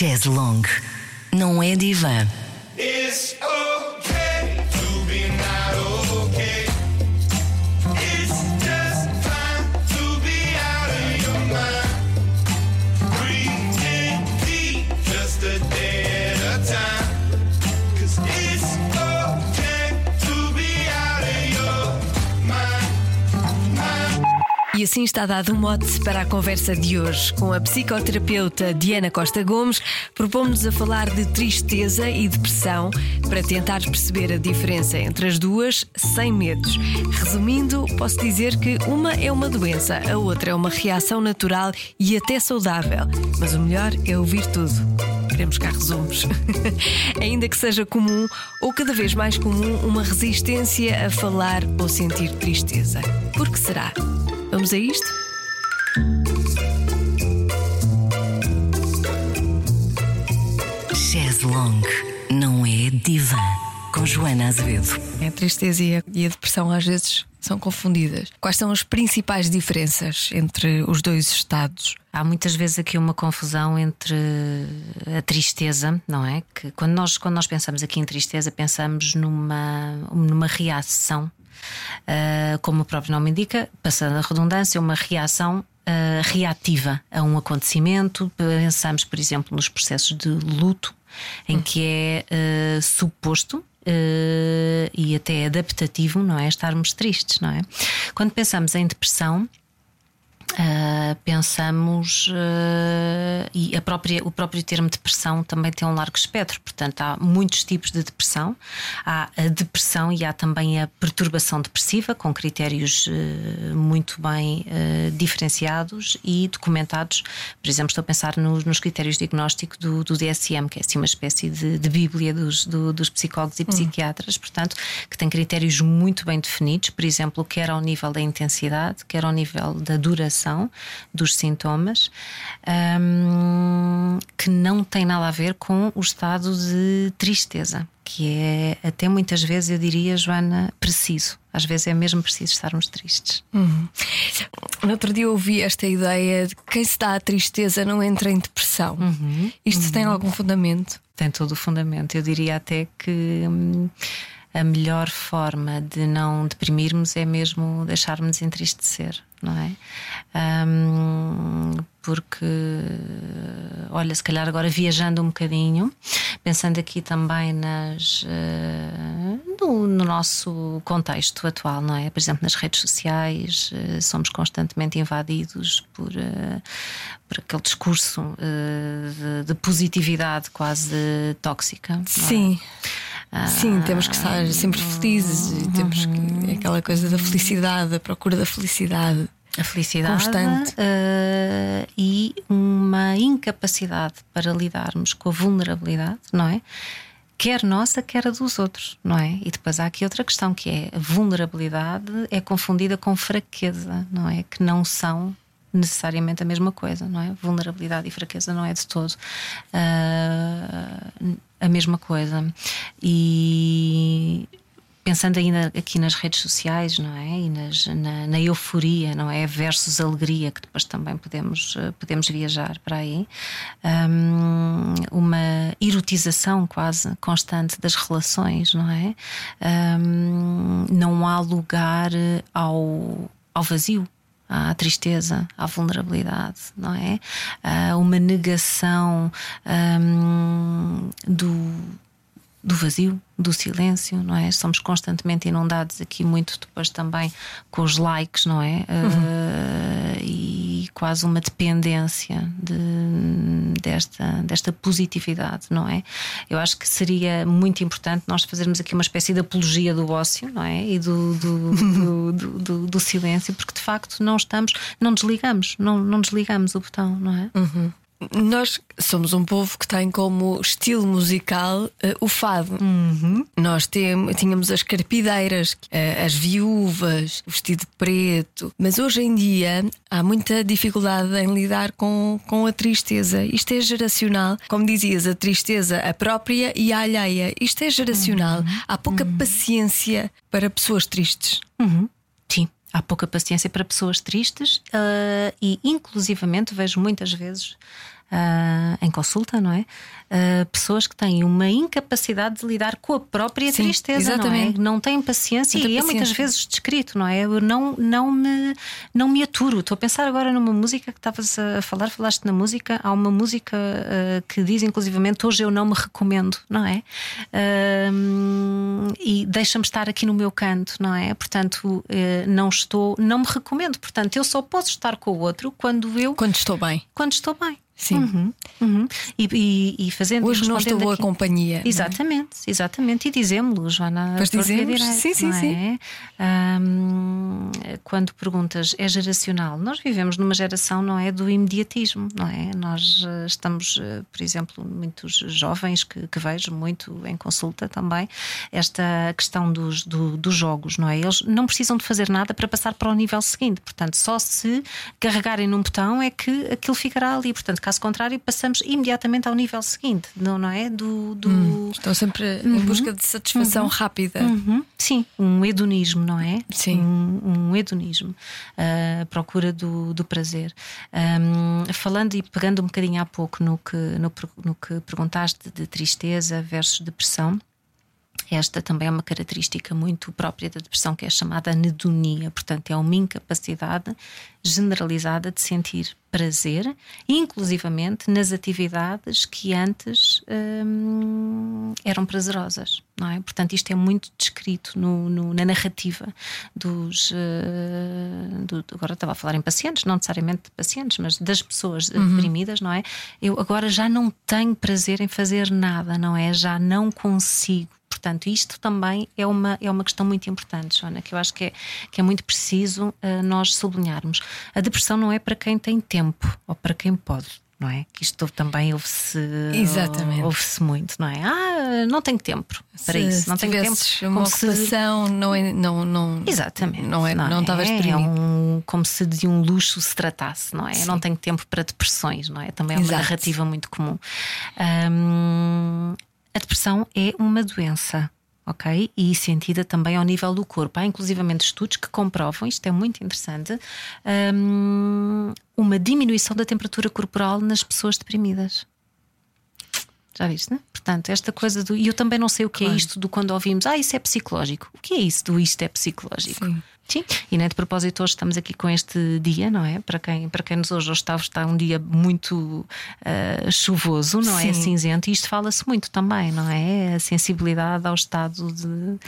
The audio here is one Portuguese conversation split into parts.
Chaz Long. Não é divã. E assim está dado um mote para a conversa de hoje. Com a psicoterapeuta Diana Costa Gomes, propomos-nos a falar de tristeza e depressão para tentar perceber a diferença entre as duas sem medos. Resumindo, posso dizer que uma é uma doença, a outra é uma reação natural e até saudável. Mas o melhor é ouvir tudo. Queremos cá resumos. Ainda que seja comum, ou cada vez mais comum, uma resistência a falar ou sentir tristeza. Por que será? Vamos a isto? Chaz Long. Não é divã. Com Joana Azevedo. A tristeza e a, e a depressão às vezes são confundidas. Quais são as principais diferenças entre os dois estados? Há muitas vezes aqui uma confusão entre a tristeza, não é? Que quando nós, quando nós pensamos aqui em tristeza, pensamos numa, numa reação, ah, como o próprio nome indica, passando a redundância, uma reação ah, reativa a um acontecimento. Pensamos, por exemplo, nos processos de luto, em que é ah, suposto e até adaptativo, não é? Estarmos tristes, não é? Quando pensamos em depressão, Uh, pensamos uh, e a própria, o próprio termo depressão também tem um largo espectro, portanto, há muitos tipos de depressão. Há a depressão e há também a perturbação depressiva, com critérios uh, muito bem diferenciados e documentados. Por exemplo, estou a pensar nos, nos critérios de diagnóstico do, do, DSM, que é assim uma espécie de, de bíblia dos, do, dos psicólogos e psiquiatras, portanto, que tem critérios muito bem definidos, por exemplo, quer ao nível da intensidade, quer ao nível da duração dos sintomas, um, que não tem nada a ver com o estado de tristeza, que é até muitas vezes, eu diria, Joana, preciso. Às vezes é mesmo preciso estarmos tristes. Uhum. No outro dia ouvi esta ideia de que quem se dá a tristeza não entra em depressão. Uhum. Isto uhum. tem algum fundamento? Tem todo o fundamento. Eu diria até que. Hum, a melhor forma de não deprimirmos é mesmo deixarmos entristecer, não é? Um, porque, olha, se calhar agora viajando um bocadinho, pensando aqui também nas, uh, no, no, nosso contexto atual, não é? Por exemplo, nas redes sociais, uh, somos constantemente invadidos por, uh, por aquele discurso de, de, positividade quase tóxica. Sim. Sim, temos que estar sempre felizes e temos que, aquela coisa da felicidade, a procura da felicidade. A felicidade constante uh, e uma incapacidade para lidarmos com a vulnerabilidade, não é? Quer nossa, quer a dos outros, não é? E depois há aqui outra questão que é a vulnerabilidade é confundida com fraqueza, não é? Que não são necessariamente a mesma coisa, não é? Vulnerabilidade e fraqueza não é de todo uh, a mesma coisa. E pensando ainda aqui nas redes sociais, não é? E nas, na, na, euforia, não é? Versus alegria, que depois também podemos, podemos viajar para aí. Um, uma erotização quase constante das relações, não é? Um, não há lugar ao, ao vazio à tristeza, à vulnerabilidade, não é? Uh, uma negação um, do, do vazio, do silêncio, não é? Somos constantemente inundados aqui muito depois também com os likes, não é? Uhum. Uh, e quase uma dependência de, desta, desta positividade, não é? Eu acho que seria muito importante nós fazermos aqui uma espécie de apologia do ócio, não é? E do, do, do, do, do silêncio, porque de facto não estamos, não desligamos, não, não desligamos o botão, não é? Uhum. Nós somos um povo que tem como estilo musical uh, o fado. Uhum. Nós tem, tínhamos as carpideiras, uh, as viúvas, o vestido preto. Mas hoje em dia há muita dificuldade em lidar com, com a tristeza. Isto é geracional. Como dizias, a tristeza, a própria e a alheia. Isto é geracional. Uhum. Há pouca uhum. paciência para pessoas tristes. Uhum. Há pouca paciência para pessoas tristes uh, e, inclusivamente, vejo muitas vezes ah, em consulta, não é? Ah, pessoas que têm uma incapacidade de lidar com a própria Sim, tristeza, exatamente. não é? Não têm paciência Muita e é muitas paciência. vezes descrito, não é? Eu não, não, me, não me aturo. Estou a pensar agora numa música que estavas a falar, falaste na música. Há uma música ah, que diz, inclusivamente, hoje eu não me recomendo, não é? E deixa-me estar aqui no meu canto, não é? Portanto, não estou, não me recomendo. Portanto, eu só posso estar com o outro quando eu, Quando estou bem. quando estou bem. Sim. Uhum, uhum. E, e, e fazendo Hoje não estou boa companhia. é? Exatamente, exatamente. E dizemos-lo, Joana. Pois torto e dizemos, direito, sim, sim, é? Ahm, quando perguntas é geracional, nós vivemos numa geração, não é? Do imediatismo, não é? Nós eh, estamos, eh, por exemplo, muitos jovens que, que vejo muito em consulta também, esta questão dos, do- dos jogos, não é? Eles não precisam de fazer nada para passar para o nível seguinte, portanto, só se carregarem num botão é que aquilo ficará ali. Portanto, caso contrário, passamos imediatamente ao nível seguinte, não, não é? Do, do, Estão sempre em busca de satisfação rápida. Uhum. Sim, um hedonismo, não é? Sim. Um, um hedonismo, a procura do, do prazer. Ahm, falando e pegando um bocadinho há pouco no que, no, no que perguntaste de tristeza versus depressão. Esta também é uma característica muito própria da depressão, que é chamada anedonia. Portanto, é uma incapacidade generalizada de sentir prazer, inclusivamente nas atividades que antes hum, eram prazerosas. Não é? Portanto, isto é muito descrito no- no- na narrativa dos. eh, do- agora estava a falar em pacientes, não necessariamente de pacientes, mas das pessoas deprimidas, não é? Eu agora já não tenho prazer em fazer nada, não é? Já não consigo. Portanto, isto também é uma, é uma questão muito importante, Joana, que eu acho que é, que é muito preciso eh, nós sublinharmos. A depressão não é para quem tem tempo ou para quem pode. Não é? Que isto também ouve-se ouve-se muito, não é? Ah, não tenho tempo para Se- isso, não se tenho tempo. uma Como se- ocupação, não, é, não, não, Exatamente. não é- não estavas é. É um, como se de um luxo se tratasse, não é? Eu não tenho tempo para depressões, não é? Também é uma Exato. narrativa muito comum. Hum, a depressão é uma doença. Ok? E sentida também ao nível do corpo. Há inclusivamente estudos que comprovam, isto é muito interessante, hum, uma diminuição da temperatura corporal nas pessoas deprimidas. Já viste, né? Portanto, esta coisa do. E eu também não sei o que é Claro. isto do quando ouvimos, ah, isso é psicológico. O que é isso do isto é psicológico? Sim. Sim, e nem de propósito hoje estamos aqui com este dia, não é? Para quem, para quem nos hoje está, está um dia muito ah, chuvoso, não é? Sim. Cinzento, e isto fala-se muito também, não é? A sensibilidade ao estado de,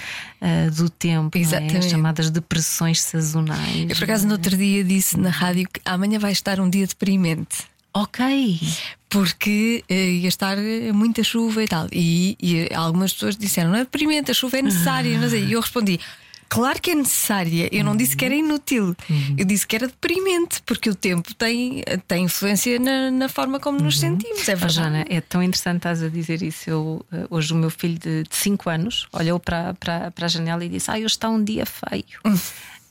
ah, do tempo, é? Exatamente. As chamadas depressões sazonais. Eu, por acaso, no outro dia disse na rádio que amanhã vai estar um dia deprimente. Ok, Porque eh, ia estar eh, muita chuva e tal. E, e algumas pessoas disseram: não é deprimente, a chuva é necessária. Não sei. E eu respondi: claro que é necessária. Eu não disse que era inútil. Eu disse que era deprimente, porque o tempo tem, tem influência na, na forma como nos sentimos. É Oh, verdade. Joana, é tão interessante estás a dizer isso. Eu, eh, hoje, o meu filho de 5 anos olhou para, para, para a janela e disse: Ah, hoje está um dia feio.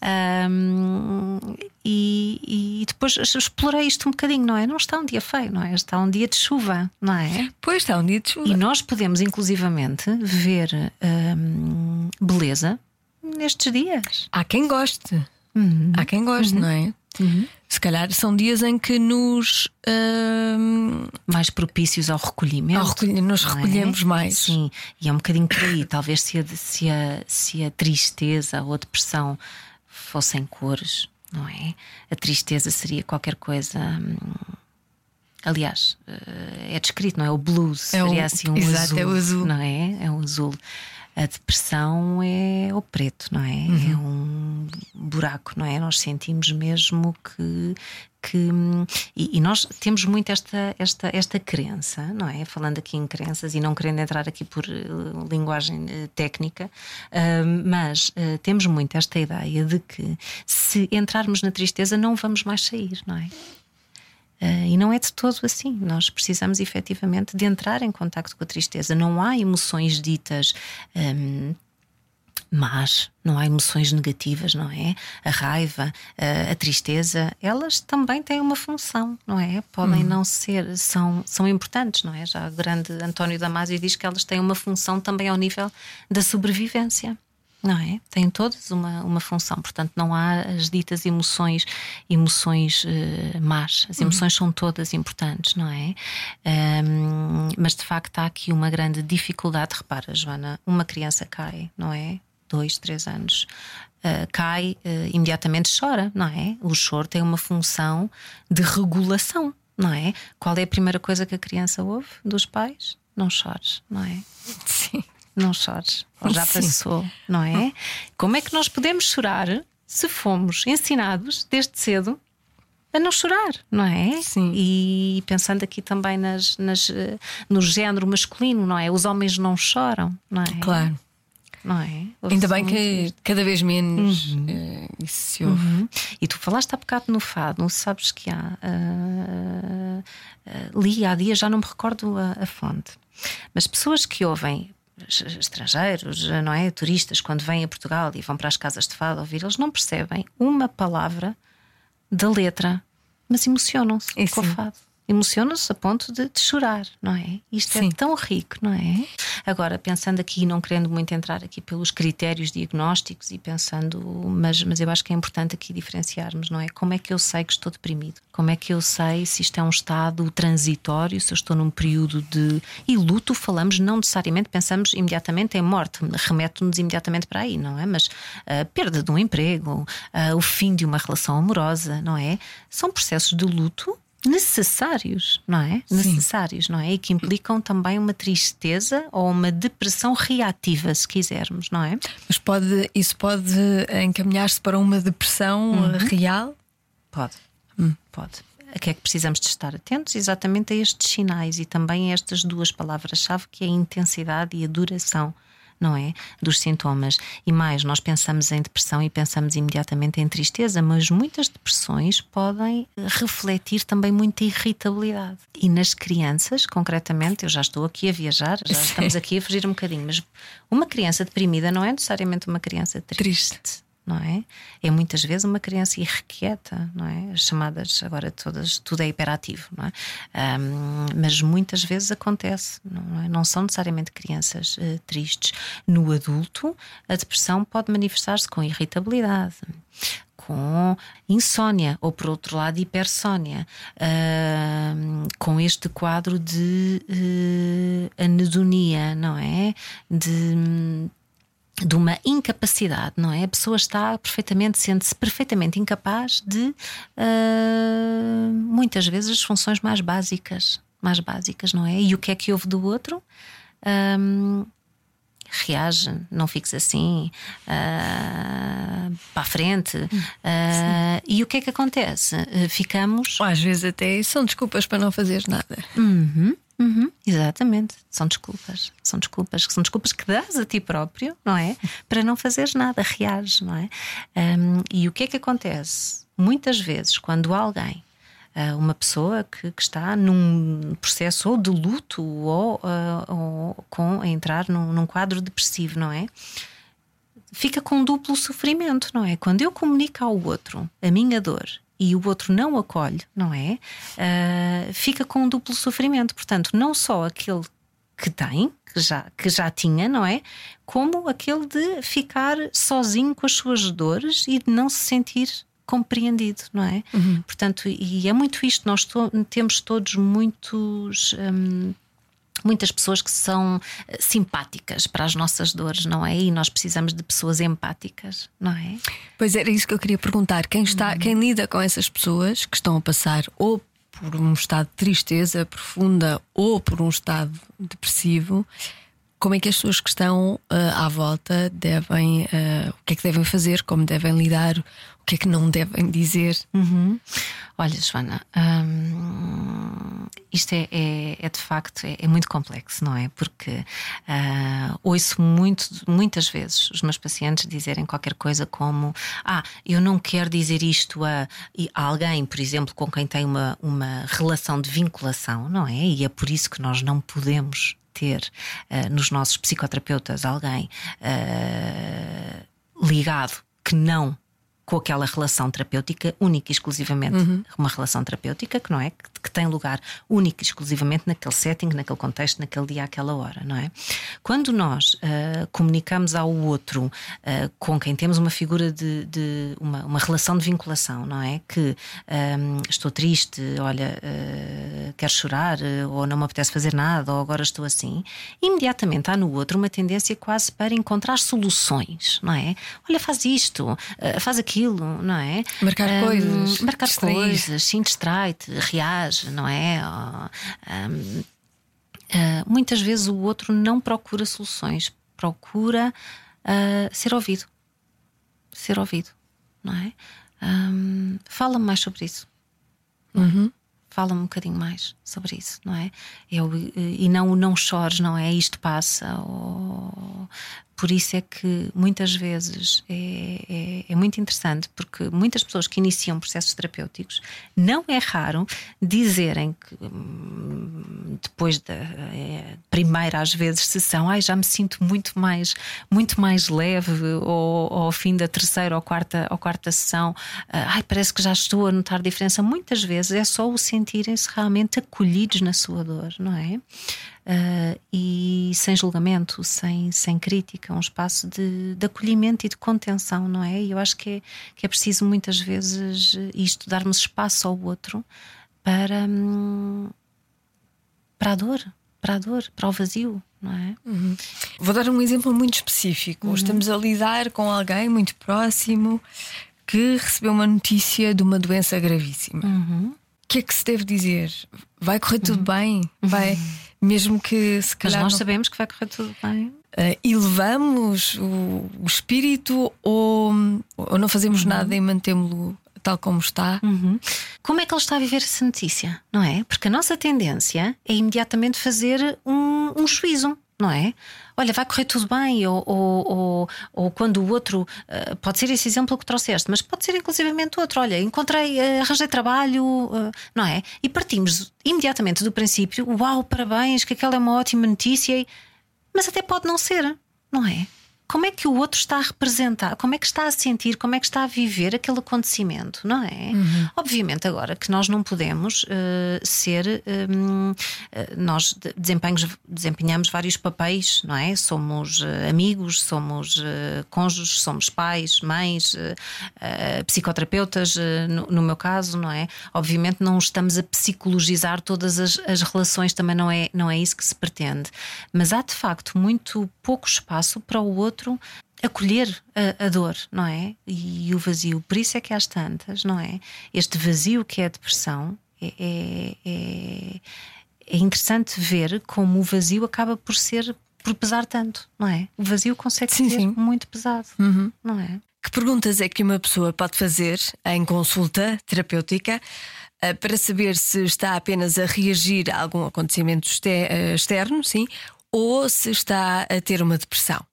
Ahm, e, e depois explorei isto um bocadinho, não é? Não está um dia feio, não é? Está um dia de chuva, não é? Pois está um dia de chuva. E nós podemos, inclusivamente, ver ahm, beleza nestes dias. Há quem goste. Uhum. Há quem goste, não é? Se calhar são dias em que nos, mais propícios ao recolhimento. ao recolhe- nos é? recolhemos mais. Sim, e é um bocadinho por aí. Talvez se a, se a, se a tristeza ou a depressão fossem cores, não é? A tristeza seria qualquer coisa. hum, Aliás, eh, é descrito, não é? O blues É o- seria assim um exato, azul, é o azul. não é? É um azul. A depressão é o preto, não é? É Uhum. um buraco, não é? Nós sentimos mesmo que. Que e, e nós temos muito esta, esta, esta crença, não é? Falando aqui em crenças e não querendo entrar aqui por eh, linguagem eh, técnica, ah, mas temos muito esta ideia de que se entrarmos na tristeza não vamos mais sair, não é? Uh, e não é de todo assim. Nós precisamos efetivamente de entrar em contacto com a tristeza. Não há emoções ditas. hum, Mas não há emoções negativas, não é? A raiva, a, a tristeza, elas também têm uma função, não é? Podem não ser, são, são importantes, não é? Já o grande António Damasio diz que elas têm uma função também ao nível da sobrevivência. Não é? Têm todas uma, uma função, portanto, não há as ditas emoções, emoções eh, más. As emoções são todas importantes, não é? Ahm, mas de facto há aqui uma grande dificuldade. Repara, Joana, uma criança cai, não é? Dois, três anos, ah, cai, ah, imediatamente chora, não é? O choro tem uma função de regulação, não é? Qual é a primeira coisa que a criança ouve dos pais? Não chores, não é? Sim. Não chores, ou já Sim. passou, não é? Como é que nós podemos chorar se fomos ensinados desde cedo a não chorar, não é? Sim. E pensando aqui também nas, nas, eh, no género masculino, não é? Os homens não choram, não é? Claro. Não é? Ainda bem que cada vez menos eh, isso se ouve. Uhum. E tu falaste há bocado no fado, sabes que há. ah, ah, li há dias, já não me recordo a, a fonte, mas pessoas que ouvem es- estrangeiros, não é? Turistas, quando vêm a Portugal e vão para as casas de fado ouvir, eles não percebem uma palavra da letra, mas emocionam-se com o fado. Emocionam-se a ponto de, de chorar, não é? Isto Sim. é tão rico, não é? Agora, pensando aqui, não querendo muito entrar aqui pelos critérios diagnósticos e pensando, mas, mas eu acho que é importante aqui diferenciarmos, não é? Como é que eu sei que estou deprimido? Como é que eu sei se isto é um estado transitório, se eu estou num período de. E luto, falamos não necessariamente, pensamos imediatamente em morte, remete-nos imediatamente para aí, não é? Mas a perda de um emprego, ah, o fim de uma relação amorosa, não é? São processos de luto necessários, não é? Necessários, não é? E que implicam também uma tristeza ou uma depressão reativa, se quisermos, não é? Mas pode, isso pode encaminhar-se para uma depressão eh, real? Pode, pode. A que é que precisamos de estar atentos? Exatamente a estes sinais e também a estas duas palavras-chave que é a intensidade e a duração. Não é? Dos sintomas. E mais, nós pensamos em depressão e pensamos imediatamente em tristeza, mas muitas depressões podem eh, refletir também muita irritabilidade. E nas crianças, concretamente, eu já estou aqui a viajar, já Sim. estamos aqui a fugir um bocadinho, mas uma criança deprimida não é necessariamente uma criança triste Triste. Não é? É muitas vezes uma criança irrequieta, não é? As chamadas agora todas, tudo é hiperativo, não é? Ahm, mas muitas vezes acontece, não é? Não são necessariamente crianças eh, tristes. No adulto, a depressão pode manifestar-se com irritabilidade. Com insónia, ou por outro lado, hipersónia, ahm, com este quadro de eh, anedonia, não é? De de uma incapacidade, não é? A pessoa está perfeitamente, sente-se perfeitamente incapaz de ah, muitas vezes as funções mais básicas, mais básicas, não é? E o que é que houve do outro? Ahm, reage, não fiques assim, ah, para a frente. Ah, e o que é que acontece? Ah, Ficamos Ou às vezes até são desculpas para não fazer nada. Uhum, uhum, exatamente. São desculpas. São desculpas. São desculpas que dás a ti próprio, não é? Para não fazeres nada, reages, não é? Hum, e o que é que acontece? Muitas vezes, quando alguém, ah, uma pessoa que, que está num processo ou de luto ou, ah, ou com a entrar num, num quadro depressivo, não é? fica com um duplo sofrimento, não é? Quando eu comunico ao outro a minha dor e o outro não acolhe, não é? Ah, fica com um duplo sofrimento. Portanto, não só aquele que tem, que já, que já tinha, não é? Como aquele de ficar sozinho com as suas dores e de não se sentir compreendido, não é? Portanto, e é muito isto, nós to- temos todos muitos. hum, muitas pessoas que são eh, simpáticas para as nossas dores, não é? E nós precisamos de pessoas empáticas, não é? Pois era isso que eu queria perguntar. Quem, está, quem lida com essas pessoas que estão a passar ou por um estado de tristeza profunda ou por um estado depressivo, como é que as pessoas que estão ah, à volta devem, ah, o que é que devem fazer, como devem lidar, o que é que não devem dizer? Olha, Joana, hum, isto é, é- é de facto é, é muito complexo, não é? Porque ah, ouço muito, muitas vezes os meus pacientes dizerem qualquer coisa como: Ah, eu não quero dizer isto a, a alguém, por exemplo, com quem tem uma, uma relação de vinculação, não é? E é por isso que nós não podemos ter ah, nos nossos psicoterapeutas alguém ah, ligado que não com aquela relação terapêutica única e exclusivamente uma relação terapêutica que não é? que, que tem lugar único e exclusivamente naquele setting, naquele contexto, naquele dia, àquela hora, não é? Quando nós uh, comunicamos ao outro uh, com quem temos uma figura de, de uma, uma, relação de vinculação, não é? Que um, estou triste, olha, uh, quero chorar, ou não me apetece fazer nada, ou agora estou assim, imediatamente há no outro uma tendência quase para encontrar soluções, não é? Olha, faz isto, faz aquilo, não é? Marcar um, coisas. Marcar distrair. coisas, sim, distrai-te, reage, não é? Um, Uh, muitas vezes o outro não procura soluções, procura uh, ser ouvido. Ser ouvido, não é? Um, Fala-me mais sobre isso. Uhum. Fala-me um bocadinho mais sobre isso, não é? Eu, e não não chores, não é? Isto passa. Ou, por isso é que muitas vezes é, é, é, muito interessante, porque muitas pessoas que iniciam processos terapêuticos não é raro dizerem que hum, depois da é, primeira, às vezes, sessão, ai, já me sinto muito mais, muito mais leve, ou, ou ao fim da terceira ou quarta, ou quarta sessão, ah, ai, parece que já estou a notar diferença. Muitas vezes é só o sentirem-se realmente acolhidos na sua dor, não é? Uh, e sem julgamento, sem, sem crítica, um espaço de, de, acolhimento e de contenção, não é? E eu acho que é, que é preciso muitas vezes isto, darmos espaço ao outro para, hum, para a dor, para a dor, para o vazio, não é? Uhum. Vou dar um exemplo muito específico. Uhum. Estamos a lidar com alguém muito próximo que recebeu uma notícia de uma doença gravíssima. Uhum. O que é que se deve dizer? Vai correr tudo uhum. bem? Vai. Mesmo que se calhar. Mas nós não... sabemos que vai correr tudo bem. Uh, elevamos o, o espírito ou, ou não fazemos uhum. nada e mantemos-lo tal como está. Uhum. Como é que ele está a viver essa notícia? Não é? Porque a nossa tendência é imediatamente fazer um, um juízo não é? Olha, vai correr tudo bem, ou, ou, ou, ou quando o outro, uh, pode ser esse exemplo que trouxeste, mas pode ser inclusivamente outro. Olha, encontrei, uh, arranjei trabalho, uh, não é? E partimos imediatamente do princípio: uau, parabéns, que aquela é uma ótima notícia, mas até pode não ser, não é? Como é que o outro está a representar, como é que está a sentir, como é que está a viver aquele acontecimento, não é? Uhum. Obviamente, agora que nós não podemos uh, ser, um, uh, nós desempenhamos vários papéis, não é? Somos uh, amigos, somos cônjuges, somos pais, mães, psicoterapeutas, no, no, meu caso, não é? Obviamente, não estamos a psicologizar todas as, as relações, também não é, não é isso que se pretende, mas há de facto muito pouco espaço para o outro outro acolher a, a, dor, não é? E o vazio. Por isso é que às tantas, não é? Este vazio que é a depressão é, é, é, é interessante ver como o vazio acaba por ser por pesar tanto, não é? O vazio consegue sim, ser sim. muito pesado, uhum. não é? Que perguntas é que uma pessoa pode fazer em consulta terapêutica eh, para saber se está apenas a reagir a algum acontecimento eh, externo, sim, ou se está a ter uma depressão?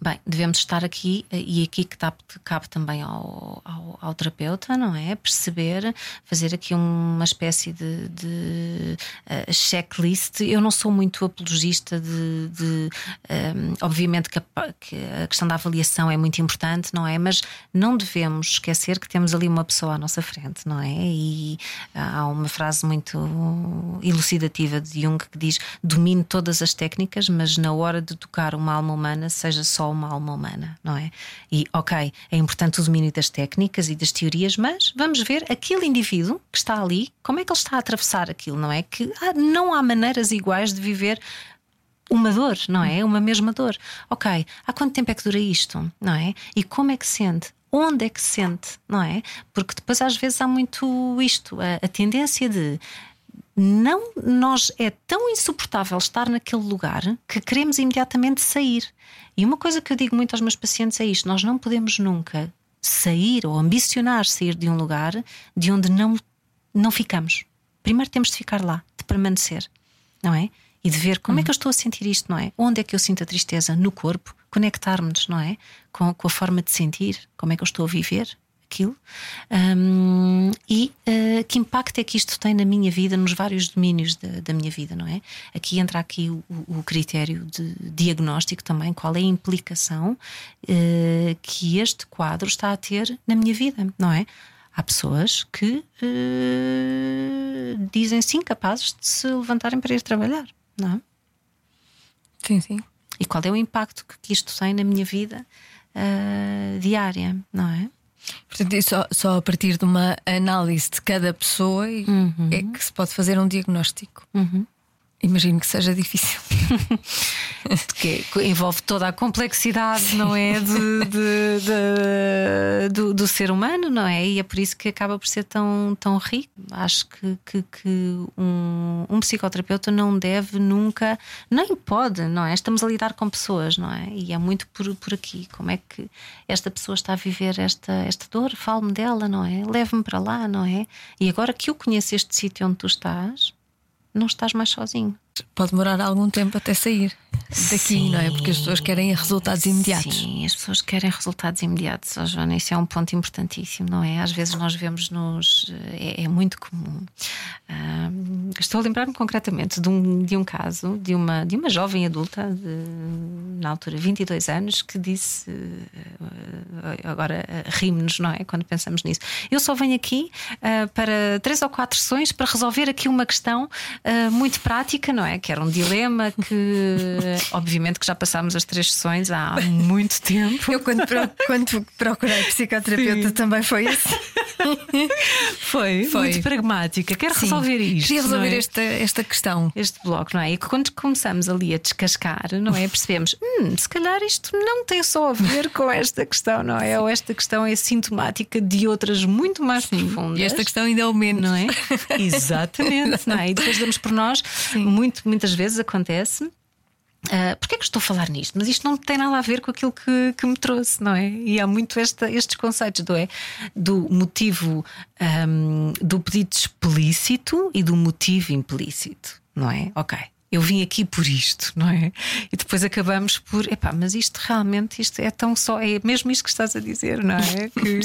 Bem, devemos estar aqui, e aqui que cabe, cabe também ao, ao, ao, terapeuta, não é? Perceber, fazer aqui uma espécie de, de uh, checklist. Eu não sou muito apologista de. de um, ehm, obviamente que a, que a, questão da avaliação é muito importante, não é? Mas não devemos esquecer que temos ali uma pessoa à nossa frente, não é? E há uma frase muito elucidativa de Jung que diz: domine todas as técnicas, mas na hora de tocar uma alma humana, seja só uma alma humana, não é? E, ok, é importante o domínio das técnicas e das teorias, mas vamos ver aquele indivíduo que está ali, como é que ele está a atravessar aquilo, não é? Que ah, não há maneiras iguais de viver uma dor, não é? Uma mesma dor. Ok, há quanto tempo é que dura isto, não é? E como é que sente? Onde é que se sente, não é? Porque depois às vezes há muito isto, a, a tendência de não nós é tão insuportável estar naquele lugar que queremos imediatamente sair. E uma coisa que eu digo muito aos meus pacientes é isto: nós não podemos nunca sair ou ambicionar sair de um lugar de onde não, não ficamos. Primeiro temos de ficar lá, de permanecer, não é? E de ver como uhum. é que eu estou a sentir isto, não é? Onde é que eu sinto a tristeza? No corpo, conectarmos, não é? Com, com a forma de sentir, como é que eu estou a viver, aquilo um, e uh, que impacto é que isto tem na minha vida, nos vários domínios da, da minha vida, não é? Aqui entra aqui o, o, critério de diagnóstico também, qual é a implicação uh, que este quadro está a ter na minha vida, não é? Há pessoas que eh, dizem sim capazes de se levantarem para ir trabalhar, não é? Sim, sim. E qual é o impacto que- isto tem na minha vida diária, não é? Portanto, e só, só a partir de uma análise de cada pessoa e- é que se pode fazer um diagnóstico. Imagino que seja difícil. que envolve toda a complexidade, não é? De, de- de- do, do ser humano, não é? E é por isso que acaba por ser tão, tão rico. Acho que, que, que um, um psicoterapeuta não deve nunca, nem pode, não é? Estamos a lidar com pessoas, não é? E é muito por, por aqui. Como é que esta pessoa está a viver esta, esta dor? Fale-me dela, não é? Leve-me para lá, não é? E agora que eu conheço este sítio onde tu estás, não estás mais sozinho. Pode demorar algum tempo até sair daqui, não é? Porque as pessoas querem resultados imediatos. Sim, as pessoas querem resultados imediatos, oh, Joana. Isso é um ponto importantíssimo, não é? Às vezes nós vemos nos. É, é muito comum. Ah, estou a lembrar-me concretamente de um, de um caso de uma, de uma jovem adulta, de, na altura 22 anos, que disse. ah, agora ah, rimos-nos, não é? Quando pensamos nisso. Eu só venho aqui ah, para três ou quatro sessões para resolver aqui uma questão muito prática, não é? Que era um dilema que, obviamente, que já passámos as três sessões há muito tempo. Eu, quando, pro- quando procurei psicoterapeuta, também foi assim. Foi, Foi. muito pragmática. Quero Sim. resolver isto. Queria resolver é? esta, esta questão. Este bloco, não é? E quando começamos ali a descascar, não é? Percebemos, hum, se calhar isto não tem só a ver com esta questão, não é? Ou esta questão é sintomática de outras muito mais profundas. E esta questão ainda é o menos. não é? Exatamente, não é? E depois damos por nós, muito, muitas vezes acontece. Uh, Porquê é que estou a falar nisto? Mas isto não tem nada a ver com aquilo que, que me trouxe, não é? E há muito esta- estes conceitos do, é, do motivo ahm, do pedido explícito e do motivo implícito, não é? Ok. Eu vim aqui por isto, não é? E depois acabamos por, epá, mas isto realmente isto é tão só, é mesmo isto que estás a dizer, não é? Que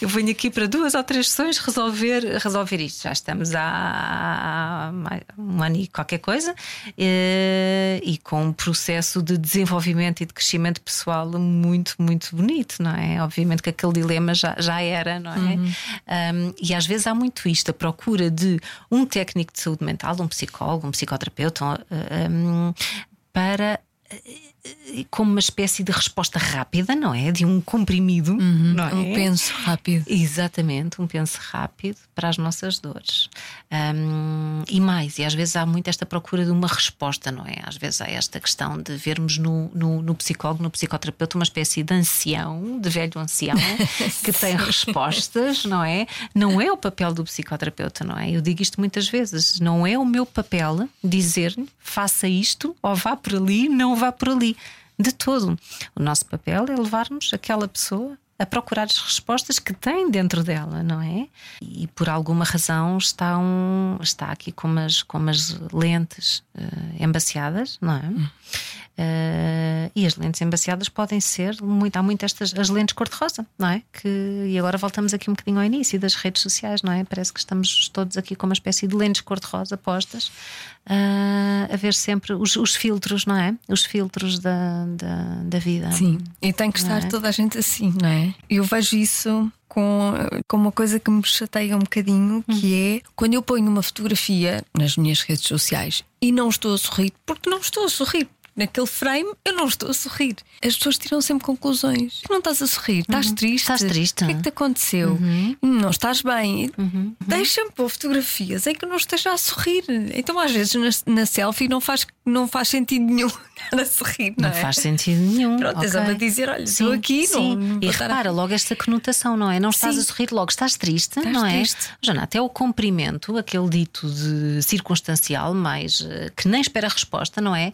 eu venho aqui para duas ou três sessões resolver, resolver isto. Já estamos há, um ano e qualquer coisa, eh, e com um processo de desenvolvimento e de crescimento pessoal muito, muito bonito, não é? Obviamente que aquele dilema já, já era, não é? Um, e às vezes há muito isto, a procura de um técnico de saúde mental, um psicólogo, um psicoterapeuta, uh, um, para eh, como uma espécie de resposta rápida, não é? De um comprimido, não é? Um penso rápido. Exatamente, um penso rápido para as nossas dores. Hum, e mais, e às vezes há muito esta procura de uma resposta, não é? Às vezes há esta questão de vermos no, no, no psicólogo, no psicoterapeuta, uma espécie de ancião, de velho ancião, que tem respostas, não é? Não é o papel do psicoterapeuta, não é? Eu digo isto muitas vezes, não é o meu papel dizer-lhe faça isto ou vá por ali, não vá por ali. De todo. O nosso papel é levarmos aquela pessoa a procurar as respostas que tem dentro dela, não é? E por alguma razão está, um, está aqui com umas, com umas lentes eh, embaciadas, não é? Eh, e as lentes embaciadas podem ser muito, há muito estas as lentes cor-de-rosa, não é? Que, e agora voltamos aqui um bocadinho ao início das redes sociais, não é? Parece que estamos todos aqui com uma espécie de lentes cor-de-rosa postas ah, a ver sempre os, os filtros, não é? Os filtros da, da, da vida. Sim, e tem que estar é? toda a gente assim, não é? Eu vejo isso com, com uma coisa que me chateia um bocadinho, que é quando eu ponho uma fotografia nas minhas redes sociais e não estou a sorrir, porque não estou a sorrir. Naquele frame eu não estou a sorrir. As pessoas tiram sempre conclusões. Não estás a sorrir, estás triste. Estás triste. O que é que te aconteceu? Hum, Não estás bem. Deixa-me pôr fotografias em que eu não esteja a sorrir. Então, às vezes, na, na selfie não faz, não faz sentido nenhum estar a sorrir. Não, Não é? faz sentido nenhum. Pronto, é só ok. para dizer, olha, estou aqui, não- sim. não E estar a- repara logo esta conotação, não é? Não estás Sim. a sorrir logo, estás triste, Estás não é? triste. Jana, até o cumprimento, aquele dito de circunstancial, mais eh, que nem espera resposta, não é?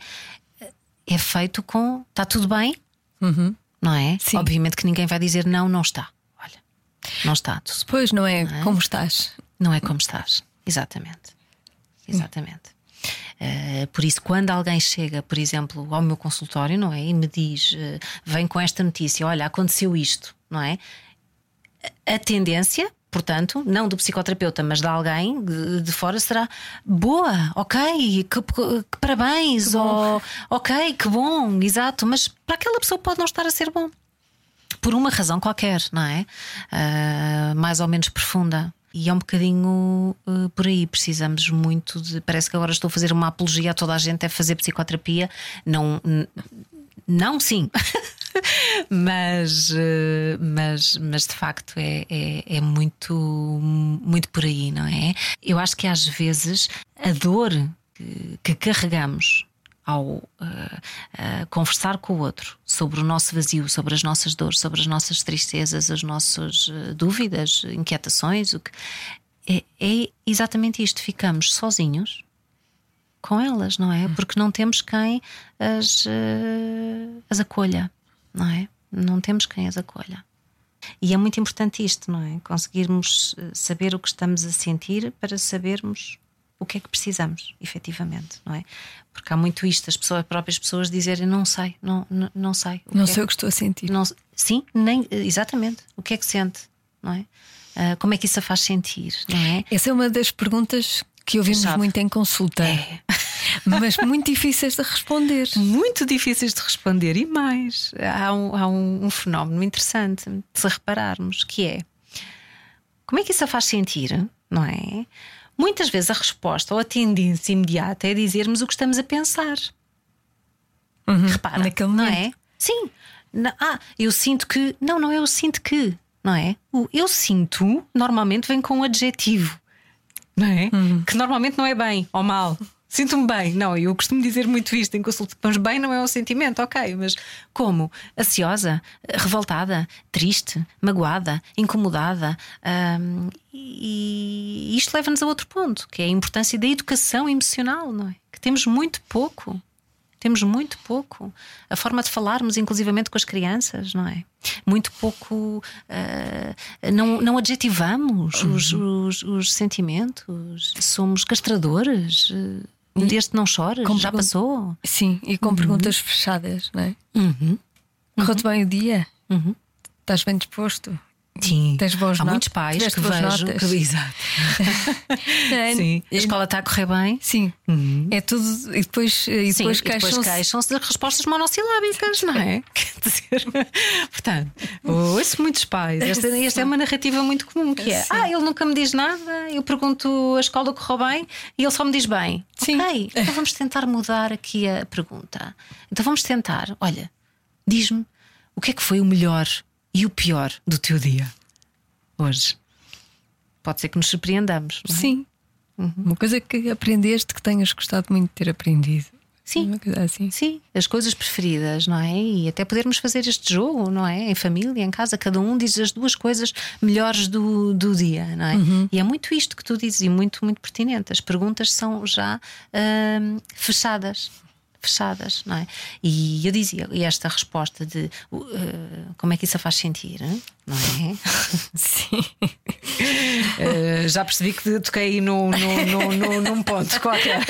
É feito com está tudo bem, não é? Uhum. Sim. Obviamente que ninguém vai dizer não, não está. Olha, não está, tudo Pois não é, como estás. não é como estás. Exatamente. Exatamente. Eh, por isso, quando alguém chega, por exemplo, ao meu consultório, não é? E me diz, eh, vem com esta notícia, olha, aconteceu isto, não é? A tendência, portanto, não do psicoterapeuta, mas de alguém de, de fora, será boa, ok, que, que parabéns, ou ok, que bom, exato, mas para aquela pessoa pode não estar a ser bom. por uma razão qualquer, não é? Ah, mais ou menos profunda. E é um bocadinho uh, por aí. Precisamos muito de. Parece que agora estou a fazer uma apologia a toda a gente, é fazer psicoterapia. Não, não sim. mas, uh, mas, mas de facto é, é, é muito, muito por aí, não é? Eu acho que às vezes a dor que, que carregamos ao uh, uh, conversar com o outro sobre o nosso vazio, sobre as nossas dores, sobre as nossas tristezas, as nossas uh, dúvidas, inquietações, o que é, é exatamente isto. Ficamos sozinhos com elas, não é? Porque não temos quem as, as acolha, não é? Não temos quem as acolha. E é muito importante isto, não é? Conseguirmos uh, saber o que estamos a sentir para sabermos o que é que precisamos, efetivamente, não é? Porque há muito isto, as pessoas, as próprias pessoas dizerem não sei, não, não, não sei. Não é sei o que estou a sentir. não, sim, nem exatamente. O que é que sente, não é? Ah, como é que isso a faz sentir, não é? Essa é uma das perguntas que ouvimos muito em consulta, É. mas muito difíceis de responder. Muito difíceis de responder e mais. Há um, há um, um fenómeno interessante de se repararmos que é como é que isso a faz sentir, não é? Muitas vezes a resposta ou a tendência imediata é dizermos o que estamos a pensar. Repara, naquele não é? Sim. Ah, eu sinto que. Não, não é eu sinto que, não é? O eu sinto normalmente vem com um adjetivo, não é? Que normalmente não é bem ou mal. Sinto-me bem. Não, eu costumo dizer muito isto em consulta. Mas bem não é um sentimento, ok. Mas como? Ansiosa, revoltada, triste, magoada, incomodada. hum, e isto leva-nos a outro ponto, que é a importância da educação emocional, não é? Que temos muito pouco. Temos muito pouco. A forma de falarmos, inclusivamente com as crianças, não é? Muito pouco. ah, não, não adjetivamos os, os, os sentimentos. Somos castradores. ah, Deste não chores, Como já pergun- passou. Sim, e com perguntas fechadas, não é? Uhum. Correu-te bem o dia? Uhum. Estás bem disposto? Sim. Tens bons Há not- muitos pais tiveste que boas vejam. notas? Que, exato. Sim. A escola está a correr bem. Sim, é tudo. E depois, e Sim, depois queixam-se. queixam-se de respostas monossilábicas, não é? Quer dizer, portanto, ouço muitos pais. Esta, esta é uma narrativa muito comum que é: ah, ele nunca me diz nada, eu pergunto a escola correu bem e ele só me diz bem. Sim. Ok, então vamos tentar mudar aqui a pergunta. Então vamos tentar, olha, diz-me o que é que foi o melhor e o pior do teu dia hoje. Pode ser que nos surpreendamos. é? Sim. Uhum. Uma coisa que aprendeste que tenhas gostado muito de ter aprendido. Sim. Assim. Sim, as coisas preferidas, não é? E até podermos fazer este jogo, não é? Em família, em casa, cada um diz as duas coisas melhores do, do dia, não é? E é muito isto que tu dizes e muito, muito pertinente. As perguntas são já hum, fechadas. Fechadas, não é? E eu dizia, e esta resposta de uh, como é que isso a faz sentir, não é? Sim. Uh, já percebi que toquei no, no, no, no- num ponto qualquer.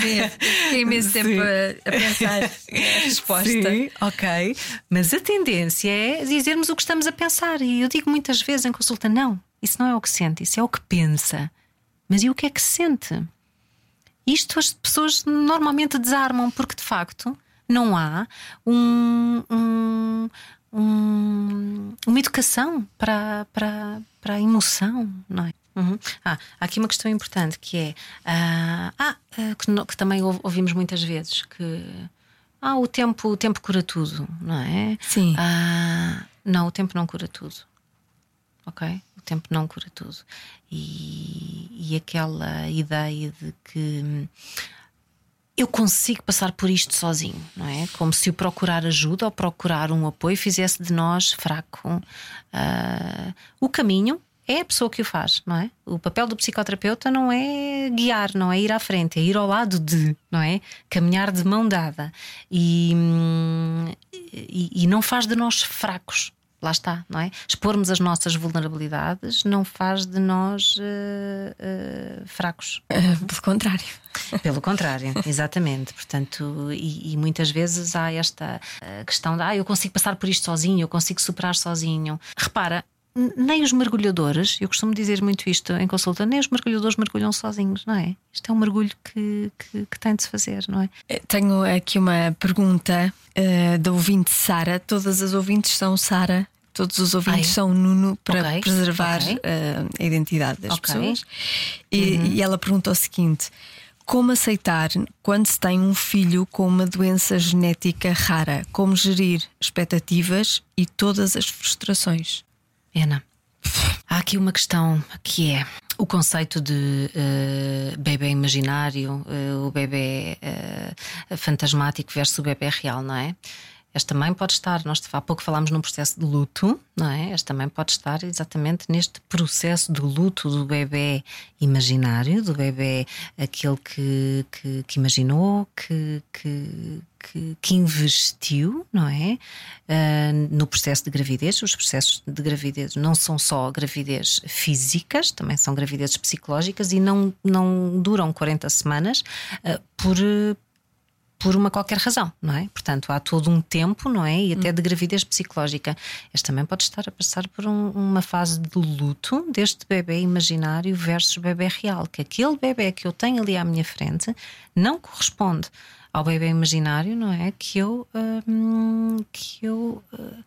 Sim, Fiquei imenso tempo a, a pensar a resposta. Sim, ok. Mas a tendência é dizermos o que estamos a pensar. E eu digo muitas vezes em consulta: não, isso não é o que sente, isso é o que pensa. Mas e o que é que sente? Isto as pessoas normalmente desarmam, porque de facto não há um- um- um- uma educação para, para, para a emoção, não é? Uhum. Ah, há aqui uma questão importante que é ah, ah, que, que também ou- ouvimos muitas vezes que ah, o tempo, o tempo cura tudo, não é? Sim. Ah, não, o tempo não cura tudo. Ok? O tempo não cura tudo. E, e aquela ideia de que hum, eu consigo passar por isto sozinho, não é? Como se o procurar ajuda ou procurar um apoio fizesse de nós fraco. Ah, o caminho é a pessoa que o faz, não é? O papel do psicoterapeuta não é guiar, não é ir à frente, é ir ao lado de, não é? Caminhar de mão dada. E, hum, e, e não faz de nós fracos. Lá está, não é? Expormos as nossas vulnerabilidades não faz de nós eh, eh, fracos. Ah, pelo contrário. Pelo contrário, exatamente. Portanto, e, e muitas vezes há esta questão de ah, eu consigo passar por isto sozinho, eu consigo superar sozinho. Repara, nem os mergulhadores, eu costumo dizer muito isto em consulta, nem os mergulhadores mergulham sozinhos, não é? Isto é um mergulho que, que, que tem de se fazer, não é? Tenho aqui uma pergunta eh, da ouvinte Sara. Todas as ouvintes são Sara. Todos os ouvintes Ah, é? são Nuno para Ok, preservar ok. eh, a identidade das Ok. Uhum. pessoas. E, e ela pergunta o seguinte: Como aceitar quando se tem um filho com uma doença genética rara? Como gerir expectativas e todas as frustrações? Ana, há aqui uma questão que é o conceito de eh, bebê imaginário, eh, o bebê eh, fantasmático versus o bebê real, não é? Este também pode estar, nós há pouco falámos num processo de luto, não é? Este também pode estar exatamente neste processo de luto do bebê imaginário, do bebê aquele que, que, que imaginou, que, que, que, que investiu, não é? Ah, no processo de gravidez. Os processos de gravidez não são só gravidez físicas, também são gravidezes psicológicas e não, não duram 40 semanas ah, por. Eh, por uma qualquer razão, não é? Portanto, há todo um tempo, não é? E até de gravidez psicológica. Este também pode estar a passar por um- uma fase de luto deste bebê imaginário versus bebê real. Que aquele bebê que eu tenho ali à minha frente não corresponde ao bebê imaginário, não é? Que eu, hum, que eu hum,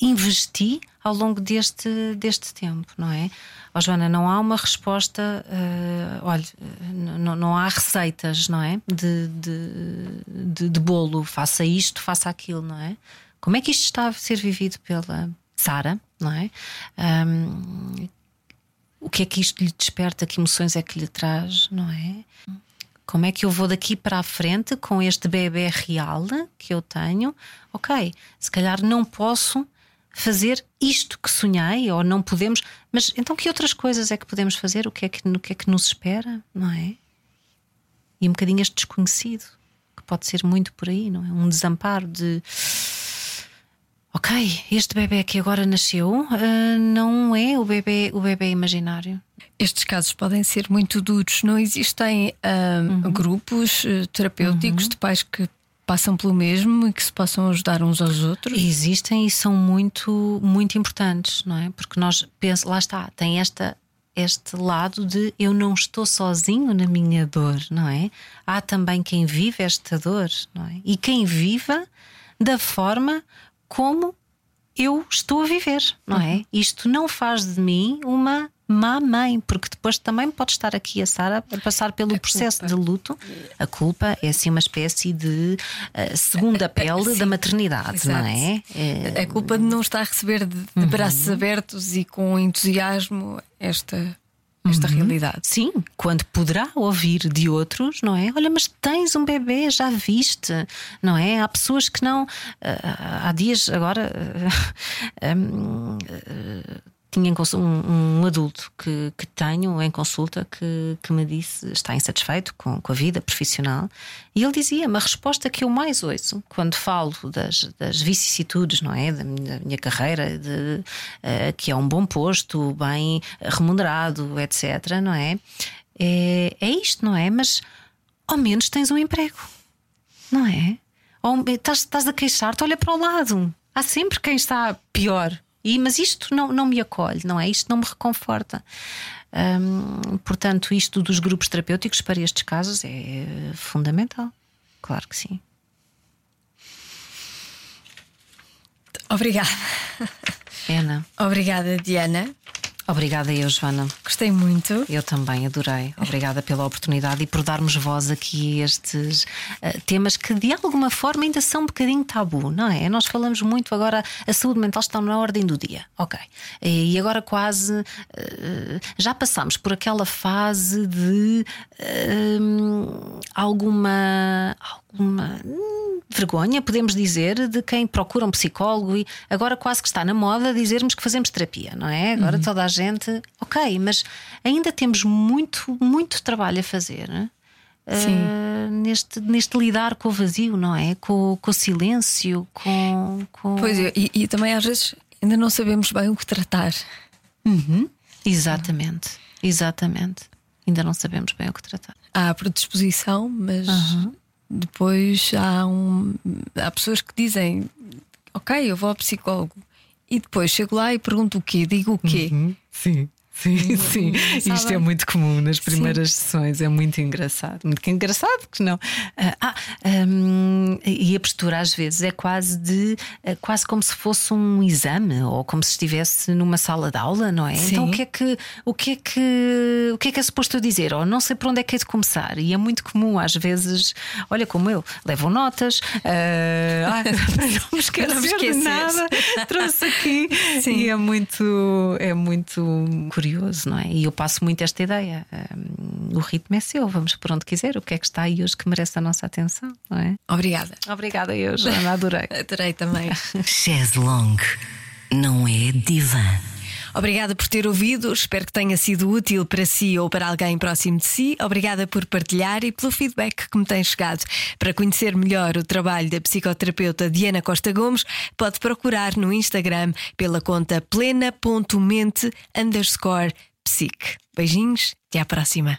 investi ao longo deste, deste tempo, não é? Ó Joana, não há uma resposta, eh, olha, não, não há receitas, não é? De, de, de, de bolo, faça isto, faça aquilo, não é? Como é que isto está a ser vivido pela Sara, não é? Ahm, o que é que isto lhe desperta, que emoções é que lhe traz, não é? Como é que eu vou daqui para a frente com este bebê real que eu tenho? Ok, se calhar não posso fazer isto que sonhei, ou não podemos, mas então que outras coisas é que podemos fazer? O que é que, o que, é que nos espera, não é? E um bocadinho este desconhecido, que pode ser muito por aí, não é? Um desamparo de. Ok, este bebê que agora nasceu ah, não é o bebê, o bebê imaginário. Estes casos podem ser muito duros. Não existem ah, Uhum. grupos eh, terapêuticos de pais que passam pelo mesmo e que se possam ajudar uns aos outros? Existem e são muito, muito importantes, não é? Porque nós pensa, lá está, tem esta este lado de eu não estou sozinho na minha dor, não é? Há também quem vive esta dor, não é? E quem viva da forma como eu estou a viver, não é? Isto não faz de mim uma má mãe, porque depois também pode estar aqui a Sara a passar pelo processo de luto. A culpa é assim uma espécie de eh, segunda pele da maternidade, não é? É, A culpa de não estar a receber de, de braços abertos e com entusiasmo esta, esta realidade. Sim, quando poderá ouvir de outros, não é? Olha, mas tens um bebê, já viste, não é? Há pessoas que não. ah, há dias agora. tinha um, um adulto que, que tenho em consulta que, que me disse está insatisfeito com, com a vida profissional e ele dizia-me a resposta que eu mais ouço quando falo das, das vicissitudes não é da minha, da minha carreira de, eh, que é um bom posto bem remunerado etc não é é, é isto não é mas ao menos tens um emprego não é? Ou estás, estás a queixar-te, olha para o lado. Há sempre quem está pior. E, mas isto não, não me acolhe, não é? Isto não me reconforta. Hum, portanto, isto dos grupos terapêuticos para estes casos é fundamental. Claro que sim. Obrigada. Ana, Obrigada, Diana. Obrigada eu, Joana. Gostei muito. Eu também adorei. Obrigada pela oportunidade e por darmos voz aqui a estes eh, temas que de alguma forma ainda são um bocadinho tabu, não é? Nós falamos muito agora, a saúde mental está na ordem do dia, ok. E agora quase eh, já passamos por aquela fase de eh, alguma. Alguma hum, vergonha, podemos dizer, de quem procura um psicólogo e agora quase que está na moda dizermos que fazemos terapia, não é? Agora toda a gente, ok, mas ainda temos muito, muito trabalho a fazer. eh, neste, neste lidar com o vazio, não é? Com, com o silêncio, com. com... Pois é, e, e também às vezes ainda não sabemos bem o que tratar. Uhum. Exatamente, exatamente. Ainda não sabemos bem o que tratar. Há a predisposição, mas depois há, um, há pessoas que dizem: Ok, eu vou ao psicólogo. E depois chego lá e pergunto o quê? Digo o quê? Uhum. Sim. Sim, sim. Isto é muito comum nas primeiras sessões, é muito engraçado. Muito engraçado que não. Ah, ah, hum, e a postura às vezes é quase de é quase como se fosse um exame ou como se estivesse numa sala de aula, não é? Sim. Então o que é que o que é que o que é que é suposto eu dizer? Ou não sei por onde é que é de começar. E é muito comum às vezes, olha como eu, levam notas, ah, para não me esquecer, Não me de esqueceres. nada, trouxe aqui Sim. E é muito, é muito curioso, não é? E eu passo muito esta ideia. Hum, o ritmo é seu, vamos por onde quiser. O que é que está aí hoje que merece a nossa atenção, não é? Obrigada. Obrigada, eu, Joana, adorei. Adorei também. Chaise longue não é divã. Obrigada por ter ouvido, espero que tenha sido útil para si ou para alguém próximo de si. Obrigada por partilhar e pelo feedback que me tem chegado. Para conhecer melhor o trabalho da psicoterapeuta Diana Costa Gomes, pode procurar no Instagram pela conta plena.mente underscore psique. Beijinhos, até à próxima.